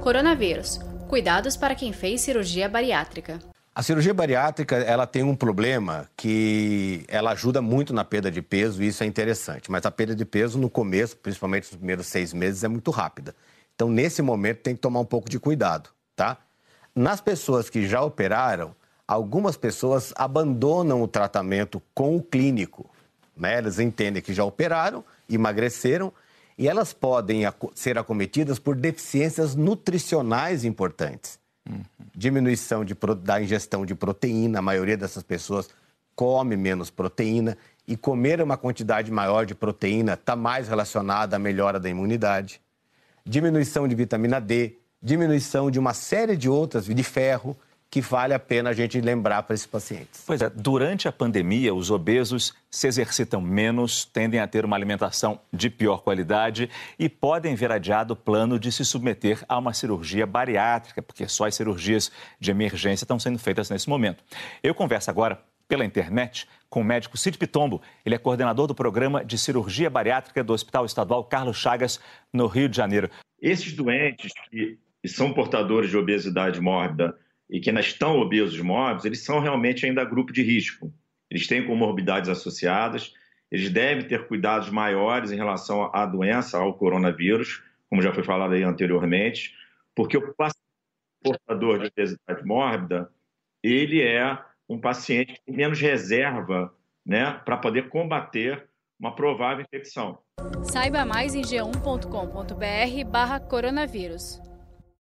Coronavírus. Cuidados para quem fez cirurgia bariátrica. A cirurgia bariátrica ela tem um problema que ela ajuda muito na perda de peso e isso é interessante. Mas a perda de peso no começo, principalmente nos primeiros seis meses, é muito rápida. Então, nesse momento, tem que tomar um pouco de cuidado, tá? Nas pessoas que já operaram, algumas pessoas abandonam o tratamento com o clínico. Né? Elas entendem que já operaram, emagreceram e elas podem ser acometidas por deficiências nutricionais importantes. Uhum. Diminuição de, da ingestão de proteína, a maioria dessas pessoas come menos proteína e comer uma quantidade maior de proteína está mais relacionada à melhora da imunidade. Diminuição de vitamina D, diminuição de uma série de outras, de ferro, que vale a pena a gente lembrar para esses pacientes. Pois é, durante a pandemia, os obesos se exercitam menos, tendem a ter uma alimentação de pior qualidade e podem ver adiado o plano de se submeter a uma cirurgia bariátrica, porque só as cirurgias de emergência estão sendo feitas nesse momento. Eu converso agora pela internet com o médico Cid Pitombo. Ele é coordenador do programa de cirurgia bariátrica do Hospital Estadual Carlos Chagas, no Rio de Janeiro. Esses doentes que são portadores de obesidade mórbida e que ainda estão obesos mórbidos, eles são realmente ainda grupo de risco. Eles têm comorbidades associadas, eles devem ter cuidados maiores em relação à doença, ao coronavírus, como já foi falado aí anteriormente, porque o paciente portador de obesidade mórbida, ele é um paciente que tem menos reserva né, para poder combater uma provável infecção. Saiba mais em g1.com.br barra coronavírus.